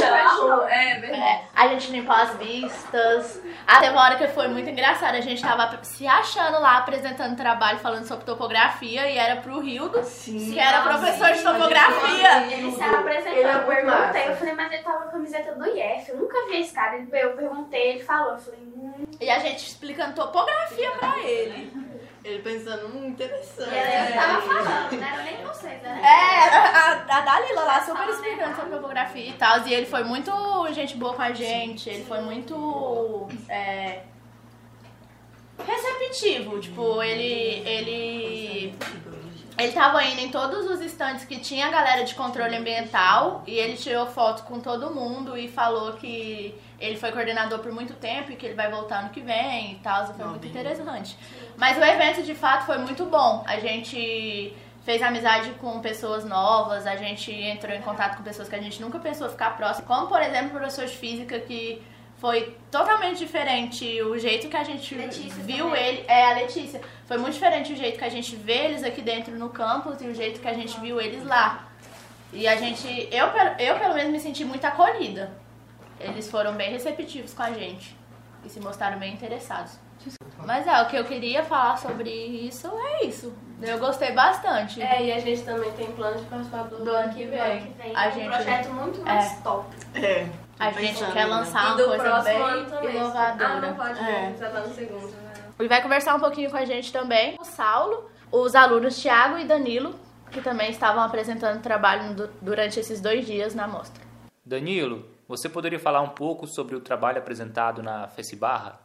S3: É, verdade. A gente limpou as vistas. Até uma hora que foi muito engraçado. A gente tava se achando lá, apresentando trabalho, falando sobre topografia, e era pro Rildo, que era professor de topografia.
S1: Ele se apresentou, eu perguntei, eu falei, mas ele tava com a camiseta do IF, eu nunca vi esse cara. Eu perguntei, ele falou, eu falei, hum.
S3: E a gente explicando topografia pra ele. Ele pensando, hum, interessante.
S1: E aí eu tava falando, não era nem vocês, né?
S3: É, a, a Dalila lá super explicando sobre topografia e tal. E ele foi muito gente boa com a gente. Ele foi muito. é, receptivo. Tipo, ele. Ele. Ele tava indo em todos os estantes que tinha a galera de controle ambiental e ele tirou foto com todo mundo e falou que ele foi coordenador por muito tempo e que ele vai voltar ano que vem e tal. Foi muito interessante. Mas o evento de fato foi muito bom. A gente fez amizade com pessoas novas, a gente entrou em contato com pessoas que a gente nunca pensou ficar próximo, como por exemplo o professor de física que foi totalmente diferente o jeito que a gente viu
S1: também.
S3: ele, é a Letícia, foi muito diferente o jeito que a gente vê eles aqui dentro no campus e o jeito que a gente viu eles lá. E a gente, eu, eu pelo menos me senti muito acolhida. Eles foram bem receptivos com a gente e se mostraram bem interessados. Mas é, o que eu queria falar sobre isso é isso. Eu gostei bastante.
S2: É, e a gente também tem plano de participar do,
S3: Do ano que vem.
S1: vem.
S3: A
S1: um
S3: gente,
S1: projeto muito mais
S3: é.
S1: top.
S3: É. A gente
S2: pensando
S3: quer
S2: ainda.
S3: lançar uma coisa bem inovadora.
S2: Ah, não pode
S3: É.
S2: já tá no segundo. né?
S3: Ele vai conversar um pouquinho com a gente também. O Saulo, os alunos Thiago e Danilo, que também estavam apresentando trabalho du- durante esses dois dias na mostra.
S11: Danilo, você poderia falar um pouco sobre o trabalho apresentado na FECIBarra?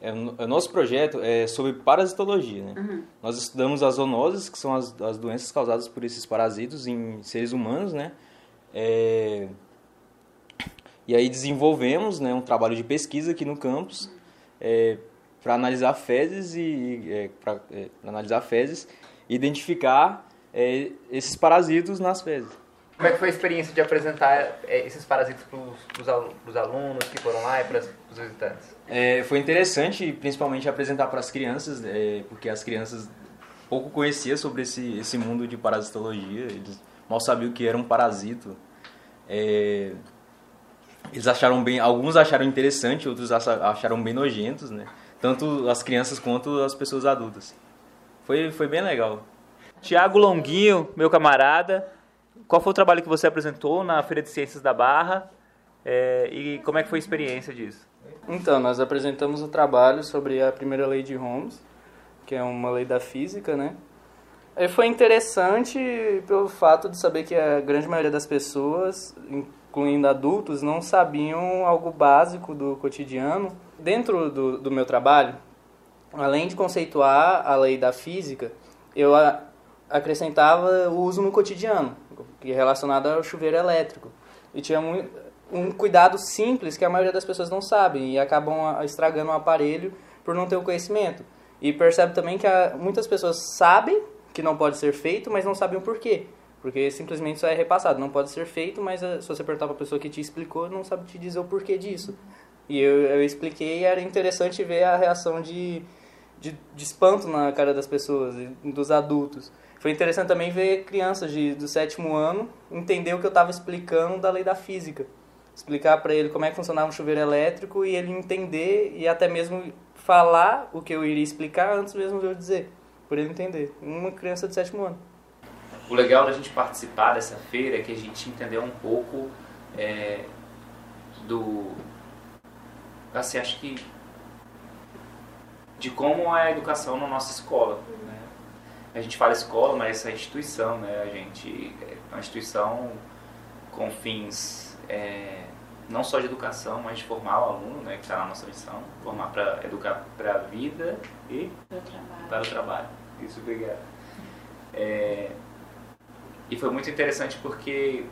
S17: É, o o nosso projeto é sobre parasitologia. Né? Nós estudamos as zoonoses, que são as, as doenças causadas por esses parasitos em seres humanos. Né? É, E aí desenvolvemos né, um trabalho de pesquisa aqui no campus para analisar fezes e para analisar fezes identificar é, esses parasitos nas fezes.
S18: Como é que foi a experiência de apresentar eh, esses parasitos para os alunos que foram lá e para os visitantes?
S17: É, foi interessante, principalmente apresentar para as crianças, é, porque as crianças pouco conheciam sobre esse, esse mundo de parasitologia, eles mal sabiam o que era um parasito. Eles acharam bem, alguns acharam interessante, outros acha- acharam bem nojentos, né? Tanto as crianças quanto as pessoas adultas. Foi, foi bem legal.
S11: Tiago Longuinho, meu camarada, qual foi o trabalho que você apresentou na Feira de Ciências da Barra é, e como é que foi a experiência disso?
S19: Então, nós apresentamos o trabalho sobre a primeira lei de Holmes, que é uma lei da física, né? E foi interessante pelo fato de saber que a grande maioria das pessoas, incluindo adultos, não sabiam algo básico do cotidiano. Dentro do, do meu trabalho, além de conceituar a lei da física, eu a- acrescentava o uso no cotidiano, que é relacionado ao chuveiro elétrico. E tinha mui- um cuidado simples que a maioria das pessoas não sabem e acabam estragando o aparelho por não ter o conhecimento. E percebe também que a- muitas pessoas sabem que não pode ser feito, mas não sabem o porquê. Porque simplesmente isso é repassado. Não pode ser feito, mas eh, se você perguntar para a pessoa que te explicou, não sabe te dizer o porquê disso. E eu, eu expliquei e era interessante ver a reação de, de, de espanto na cara das pessoas, dos adultos. Foi interessante também ver crianças de, do sétimo ano entender o que eu estava explicando da lei da física. Explicar para ele como é que funcionava um chuveiro elétrico e ele entender e até mesmo falar o que eu iria explicar antes mesmo de eu dizer, por ele entender. Uma criança de sétimo ano.
S11: O legal da gente participar dessa feira é que a gente entendeu um pouco é, do. Assim, acho que. de como é a educação na nossa escola. né? A gente fala escola, mas essa instituição, né? A gente é uma instituição com fins é, não só de educação, mas de formar o aluno, né? Que está na nossa missão, formar para educar para a vida e para o trabalho. Isso, obrigado. É, e foi muito interessante porque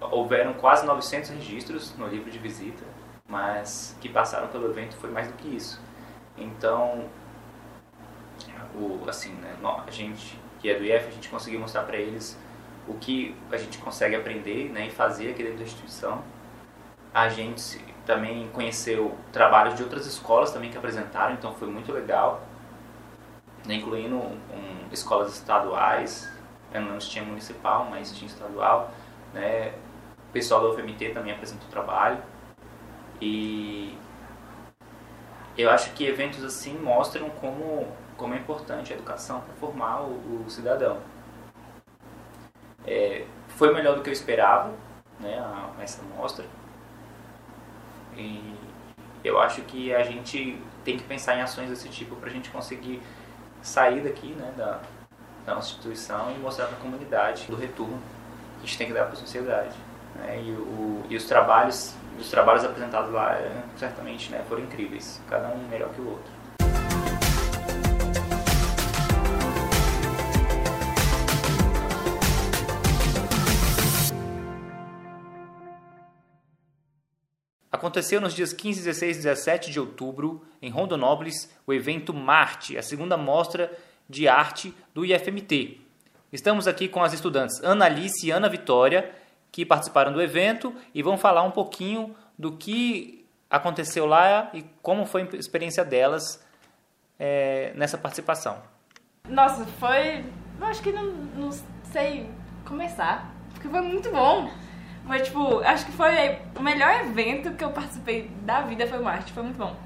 S11: houveram quase 900 registros no livro de visita, mas que passaram pelo evento foi mais do que isso. Então, o, assim, né, a gente que é do IF, a gente conseguiu mostrar para eles o que a gente consegue aprender né, e fazer aqui dentro da instituição. A gente também conheceu trabalhos de outras escolas também que apresentaram, então foi muito legal, né, incluindo um- escolas estaduais, não tinha municipal, mas tinha estadual, né, o pessoal da UFMT também apresentou trabalho. E eu acho que eventos assim mostram como, como é importante a educação para formar o, o cidadão. É, foi melhor do que eu esperava, né, a, essa mostra. E eu acho que a gente tem que pensar em ações desse tipo para a gente conseguir sair daqui né, da, da nossa instituição e mostrar para a comunidade do retorno que a gente tem que dar para a sociedade. Né? E, o, e os trabalhos os trabalhos apresentados lá é, certamente né, foram incríveis, cada um melhor que o outro. Aconteceu nos dias 15, 16 e 17 de outubro, em Rondonópolis, o evento Marte, a segunda mostra de arte do IFMT. Estamos aqui com as estudantes Ana Alice e Ana Vitória, que participaram do evento e vão falar um pouquinho do que aconteceu lá e como foi a experiência delas é, nessa participação.
S20: Nossa, foi. Eu acho que não, não sei começar, porque foi muito bom. Mas, tipo, acho que foi o melhor evento que eu participei da vida foi o Marte, foi muito bom.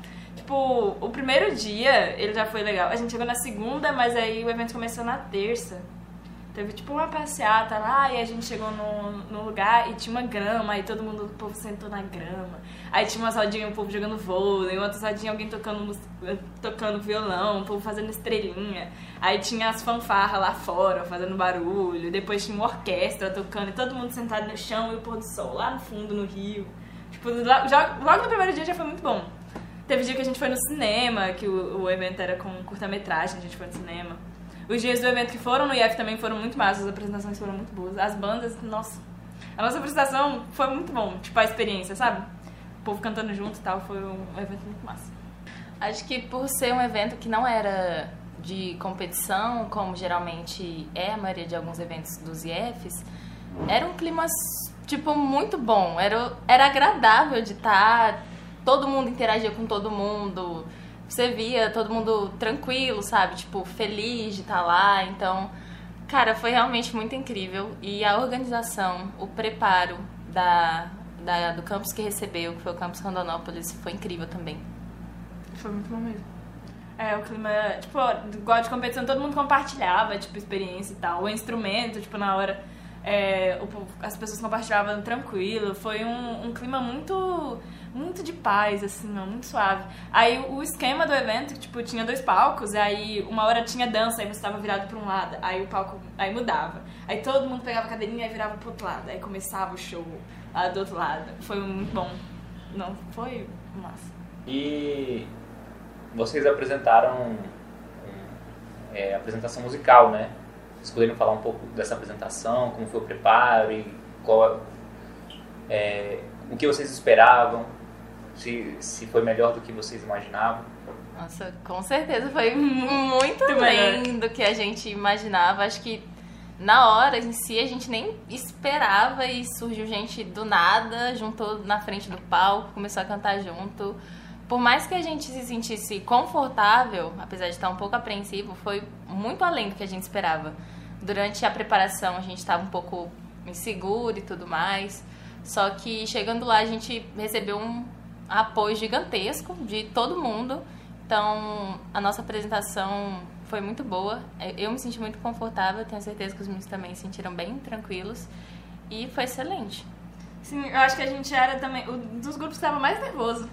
S20: Tipo, o primeiro dia ele já foi legal. A gente chegou na segunda, mas aí o evento começou na terça. Teve tipo uma passeata lá e a gente chegou no, no lugar e tinha uma grama, aí todo mundo, o povo sentou na grama. Aí tinha uma rodinhas, o povo jogando vôlei, outra rodinha, alguém tocando, tocando violão, o povo fazendo estrelinha. Aí tinha as fanfarras lá fora, fazendo barulho. Depois tinha uma orquestra tocando e todo mundo sentado no chão e o pôr do sol lá no fundo, no rio. Tipo, logo no primeiro dia já foi muito bom. Teve dia que a gente foi no cinema, que o, o evento era com curta-metragem, a gente foi no cinema. Os dias do evento que foram no IF também foram muito massas, as apresentações foram muito boas. As bandas, nossa. A nossa apresentação foi muito bom, tipo, a experiência, sabe? O povo cantando junto e tal, foi um evento muito massa.
S21: Acho que por ser um evento que não era de competição, como geralmente é a maioria de alguns eventos dos IFs, era um clima, tipo, muito bom. Era, era agradável de estar, todo mundo interagia com todo mundo você via todo mundo tranquilo, sabe? Tipo, feliz de estar lá. Então, cara, foi realmente muito incrível. E a organização, o preparo da, da, do campus que recebeu, que foi o campus Rondonópolis, foi incrível também.
S20: Foi muito bom mesmo. É, o clima, tipo, igual de competição, todo mundo compartilhava, tipo, experiência e tal. O instrumento, tipo, na hora, é, as pessoas compartilhavam tranquilo. Foi um, um clima muito muito de paz, assim, ó, muito suave. Aí o esquema do evento, tipo, tinha dois palcos, aí uma hora tinha dança, aí você estava virado para um lado, aí o palco aí mudava. Aí todo mundo pegava a cadeirinha e virava pro outro lado, aí começava o show lá do outro lado. Foi muito bom. Não, foi massa.
S11: E vocês apresentaram é, apresentação musical, né? Vocês poderiam falar um pouco dessa apresentação, como foi o preparo e qual é, o que vocês esperavam? se, se foi melhor do que vocês imaginavam?
S21: Nossa, com certeza foi muito além do que a gente imaginava. Acho que na hora em si a gente nem esperava e surgiu gente do nada, juntou na frente do palco, começou a cantar junto. Por mais que a gente se sentisse confortável, apesar de estar um pouco apreensivo, foi muito além do que a gente esperava. Durante a preparação a gente estava um pouco inseguro e tudo mais. Só que chegando lá a gente recebeu um apoio gigantesco de todo mundo. Então, a nossa apresentação foi muito boa. Eu me senti muito confortável, tenho certeza que os meninos também se sentiram bem tranquilos. E foi excelente.
S20: Sim, eu acho que a gente era também. Um dos grupos que estava mais nervoso.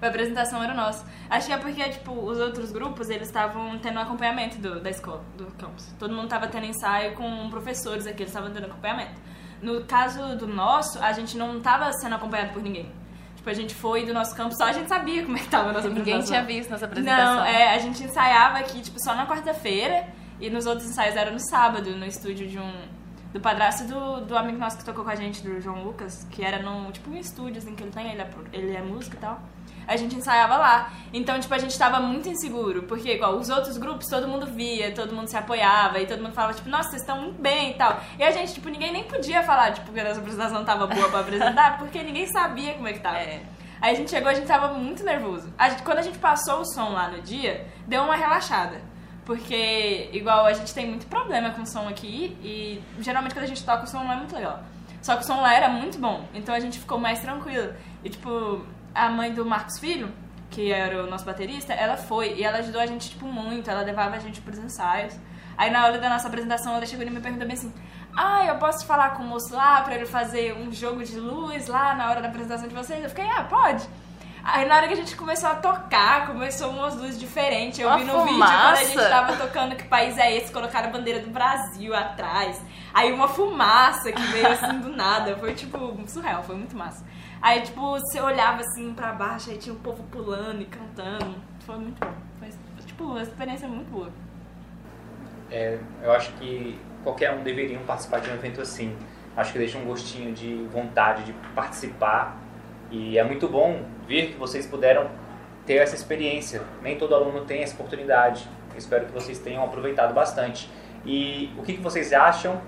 S20: A apresentação era o nosso. Acho que é porque, tipo, os outros grupos, eles estavam tendo acompanhamento do, da escola, do campus. Todo mundo estava tendo ensaio com professores aqui, eles estavam tendo acompanhamento. No caso do nosso, a gente não estava sendo acompanhado por ninguém. Tipo, a gente foi do nosso campo, só a gente sabia como é que tava a nossa
S21: Ninguém tinha visto nossa apresentação.
S20: Não, é, a gente ensaiava aqui, tipo, só na quarta-feira e nos outros ensaios era no sábado, no estúdio de um... Do padrasto do, do amigo nosso que tocou com a gente, do João Lucas, que era no, tipo, um estúdio, assim, que ele tem, ele é, ele é músico e tal a gente ensaiava lá. Então, tipo, a gente tava muito inseguro, porque igual os outros grupos, todo mundo via, todo mundo se apoiava, e todo mundo falava, tipo, nossa, vocês estão muito bem e tal. E a gente, tipo, ninguém nem podia falar, tipo, que a nossa apresentação tava boa pra apresentar, porque ninguém sabia como é que tava. É. Aí a gente chegou, a gente tava muito nervoso. A gente, quando a gente passou o som lá no dia, deu uma relaxada. Porque, igual, a gente tem muito problema com som aqui e geralmente quando a gente toca o som não é muito legal. Só que o som lá era muito bom, então a gente ficou mais tranquilo. E, tipo, a mãe do Marcos Filho, que era o nosso baterista, ela foi e ela ajudou a gente, tipo, muito. Ela levava a gente pros ensaios. Aí, na hora da nossa apresentação, ela chegou e me perguntou bem assim: Ah, eu posso falar com o moço lá pra ele fazer um jogo de luz lá na hora da apresentação de vocês? Eu fiquei, ah, pode. Aí na hora que a gente começou a tocar, começou umas luzes diferentes. Eu
S21: Uma
S20: vi no vídeo
S21: fumaça.
S20: quando a gente tava tocando que país é esse, colocaram a bandeira do Brasil atrás. Aí uma fumaça que veio assim do nada. Foi tipo surreal, foi muito massa. Aí, tipo, você olhava assim pra baixo, aí tinha o povo pulando e cantando. Foi muito bom. Foi, tipo, uma experiência muito boa.
S11: É, eu acho que qualquer um deveria participar de um evento assim. Acho que deixa um gostinho de vontade de participar. E é muito bom ver que vocês puderam ter essa experiência. Nem todo aluno tem essa oportunidade. Eu espero que vocês tenham aproveitado bastante. E o que, que vocês acham,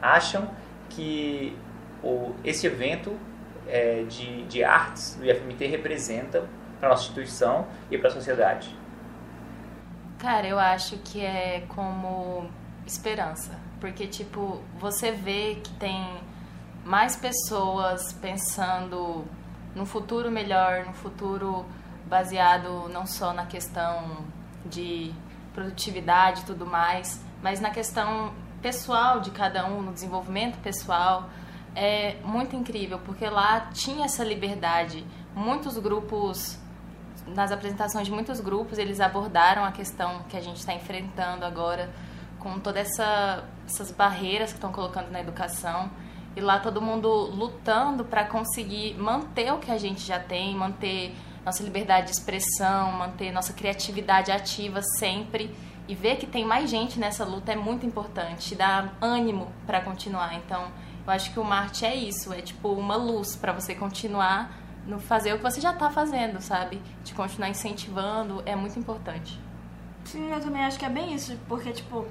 S11: acham que o, esse evento é, de, de artes do IFMT representa para nossa instituição e para a sociedade?
S21: Cara, eu acho que é como esperança. Porque, tipo, você vê que tem mais pessoas pensando no futuro melhor, no futuro baseado não só na questão de produtividade e tudo mais, mas na questão pessoal de cada um, no desenvolvimento pessoal. É muito incrível, porque lá tinha essa liberdade. Muitos grupos nas apresentações de muitos grupos, eles abordaram a questão que a gente está enfrentando agora, com todas essa, essas barreiras que estão colocando na educação. E lá todo mundo lutando para conseguir manter o que a gente já tem, manter nossa liberdade de expressão, manter nossa criatividade ativa sempre. E ver que tem mais gente nessa luta é muito importante, dá ânimo para continuar. Então, eu acho que o Marte é isso, é tipo uma luz para você continuar no fazer o que você já tá fazendo, sabe? De continuar incentivando é muito importante.
S20: Sim, eu também acho que é bem isso, porque, tipo,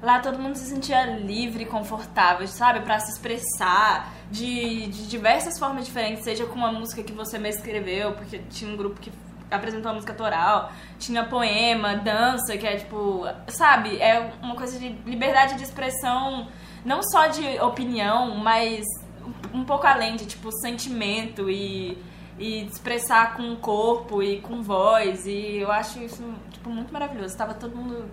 S20: lá todo mundo se sentia livre, confortável, sabe? Pra se expressar de, de diversas formas diferentes, seja com uma música que você mesmo escreveu, porque tinha um grupo que apresentou a música autoral, tinha poema, dança, que é, tipo, sabe? É uma coisa de liberdade de expressão, não só de opinião, mas um pouco além de, tipo, sentimento e, e expressar com o corpo e com voz. E eu acho isso, tipo, muito maravilhoso. Tava todo mundo,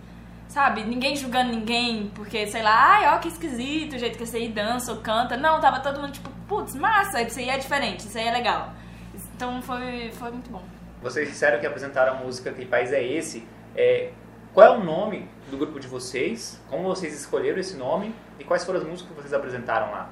S20: sabe, ninguém julgando ninguém, porque, sei lá, ai, ó, que esquisito o jeito que você aí dança ou canta. Não, tava todo mundo, tipo, putz, massa, isso aí é diferente, isso aí é legal. Então foi, foi muito bom.
S11: Vocês disseram que apresentaram a música Que País é Esse? É, qual é o nome do grupo de vocês? Como vocês escolheram esse nome? E quais foram as músicas que vocês apresentaram lá?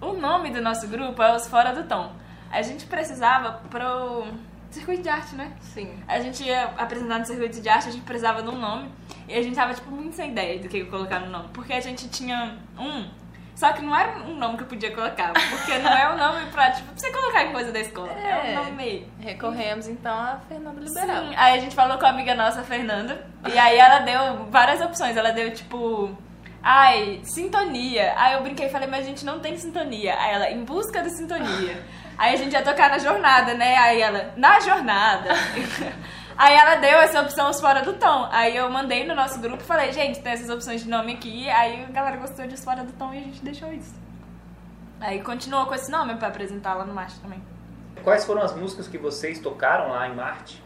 S20: O nome do nosso grupo é Os Fora do Tom. A gente precisava pro circuito de arte, né?
S21: Sim.
S20: A gente ia apresentar no circuito de arte, a gente precisava de um nome. E a gente tava, tipo, muito sem ideia do que colocar no nome. Porque a gente tinha um, só que não era um nome que eu podia colocar. Porque não é um nome pra, tipo, pra você colocar em coisa da escola. É, um nome meio...
S21: Recorremos então a Fernanda Liberal.
S20: Sim, aí a gente falou com a amiga nossa, a Fernanda, e aí ela deu várias opções. Ela deu tipo. Ai, sintonia. Aí eu brinquei e falei, mas a gente não tem sintonia. Aí ela, em busca da sintonia. Aí a gente ia tocar na jornada, né? Aí ela, na jornada. Aí ela deu essa opção os fora do tom. Aí eu mandei no nosso grupo e falei, gente, tem essas opções de nome aqui. Aí a galera gostou de os fora do tom e a gente deixou isso. Aí continuou com esse nome pra apresentar lá no Marte também.
S11: Quais foram as músicas que vocês tocaram lá em Marte?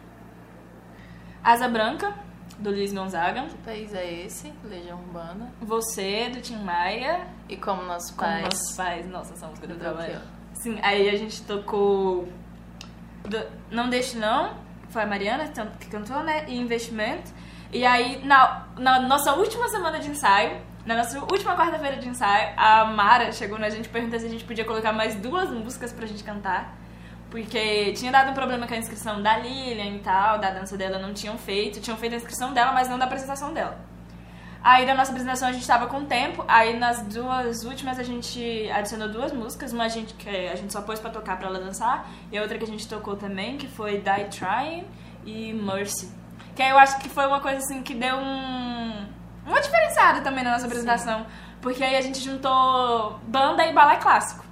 S20: Asa Branca, do Luiz Gonzaga.
S21: Que país é esse? Legião Urbana.
S20: Você, do Tim Maia.
S21: E como nossos
S20: Como
S21: pais.
S20: nossos pais. Nossa, essa música do
S21: Do
S20: trabalho. Sim, aí a gente tocou do- Não Deixe Não, foi a Mariana que cantou, né? E Investimento. E aí, na, na nossa última semana de ensaio, na nossa última quarta-feira de ensaio, a Mara chegou na gente e perguntou se a gente podia colocar mais duas músicas pra gente cantar. Porque tinha dado um problema com a inscrição da Lilian e tal, da dança dela não tinham feito. Tinham feito a inscrição dela, mas não da apresentação dela. Aí da nossa apresentação a gente tava com tempo, aí nas duas últimas a gente adicionou duas músicas, uma a gente, que a gente só pôs pra tocar pra ela dançar, e a outra que a gente tocou também, que foi Die Trying e Mercy. Que aí eu acho que foi uma coisa assim que deu um. uma diferenciada também na nossa apresentação. Porque aí a gente juntou banda e balé clássico.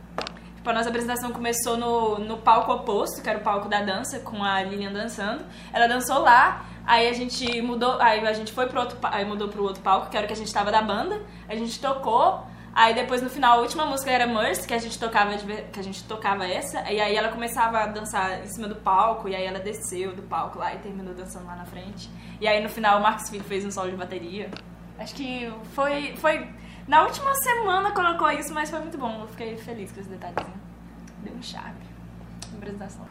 S20: Tipo, a nossa apresentação começou no, no palco oposto, que era o palco da dança, com a Lilian dançando. Ela dançou lá, aí a gente mudou, aí a gente foi pro outro, aí mudou pro outro palco, que era o que a gente tava da banda. A gente tocou, Aí depois no final a última música era Mercy, que a gente tocava que a gente tocava essa, e aí ela começava a dançar em cima do palco, e aí ela desceu do palco lá e terminou dançando lá na frente. E aí no final o Marcos Filho fez um solo de bateria. Acho que foi foi na última semana colocou isso, mas foi muito bom. Eu fiquei feliz com esse detalhezinho. Deu um charme. Apresentação.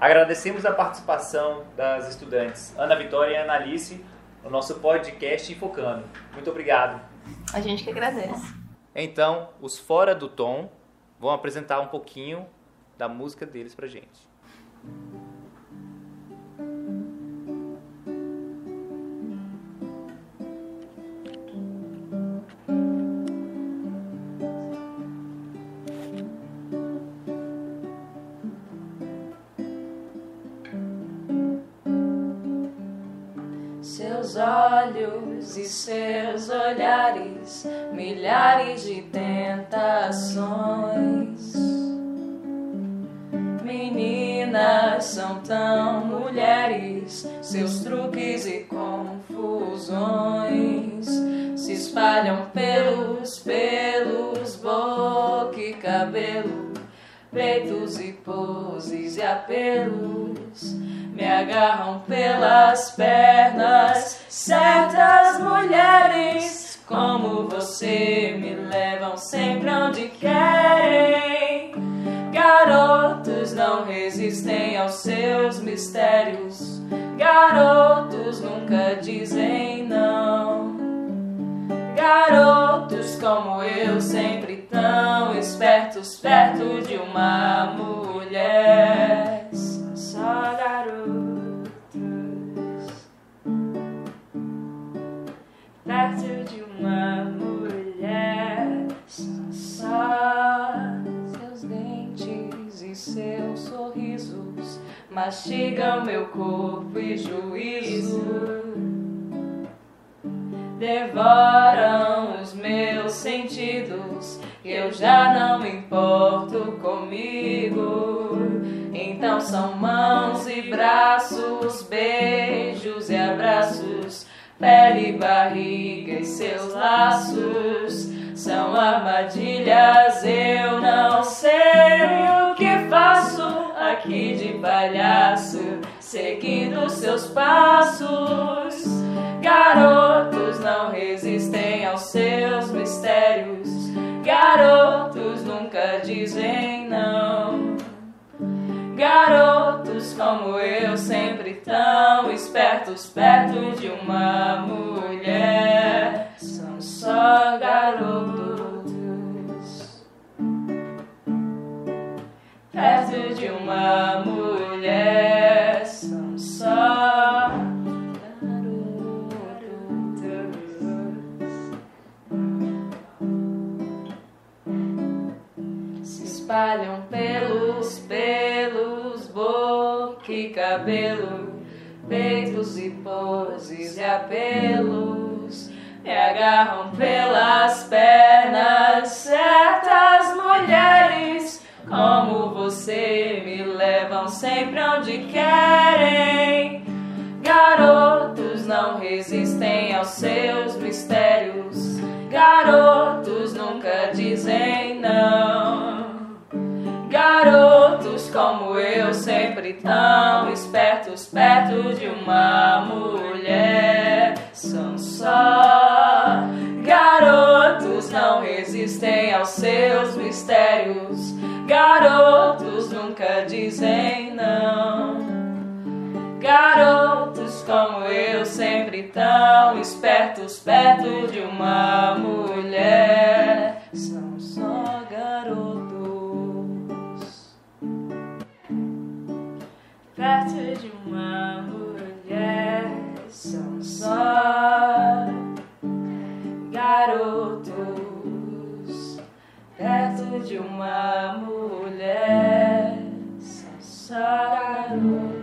S11: Agradecemos a participação das estudantes Ana Vitória e Ana Alice no nosso podcast Infocando. Muito obrigado.
S20: A gente que agradece.
S11: Então, os Fora do Tom vão apresentar um pouquinho da música deles pra gente.
S22: Olhos e seus olhares, milhares de tentações. Meninas são tão mulheres, seus truques e confusões se espalham pelos pelos, boca e cabelo, peitos e poses e apelos me agarram pelas pernas. Certas mulheres como você me levam sempre onde querem. Garotos não resistem aos seus mistérios. Garotos nunca dizem não. Garotos como eu, sempre tão espertos perto de uma mulher. Só garotos perto de uma mulher. Só seus dentes e seus sorrisos mastigam meu corpo e juízo devoram os meus sentidos. Eu já não importo comigo. Então são mãos e braços, beijos e abraços, pele, barriga e seus laços. São armadilhas, eu não sei o que faço aqui de palhaço, seguindo seus passos. Garotos não resistem aos seus mistérios. Garotos nunca dizem não. Garotos como eu, sempre tão espertos perto de uma mulher. São só garotos apelos, me agarram pelas pernas. Certas mulheres como você me levam sempre onde querem. Garotos não resistem aos seus mistérios. Garotos nunca dizem não. Garotos como eu, sempre tão espertos perto de uma mulher. Garotos, não resistem aos seus mistérios. Garotos nunca dizem não. Garotos como eu, sempre tão espertos perto de uma mulher. São só garotos perto de uma mulher perto de uma mulher são só garotos.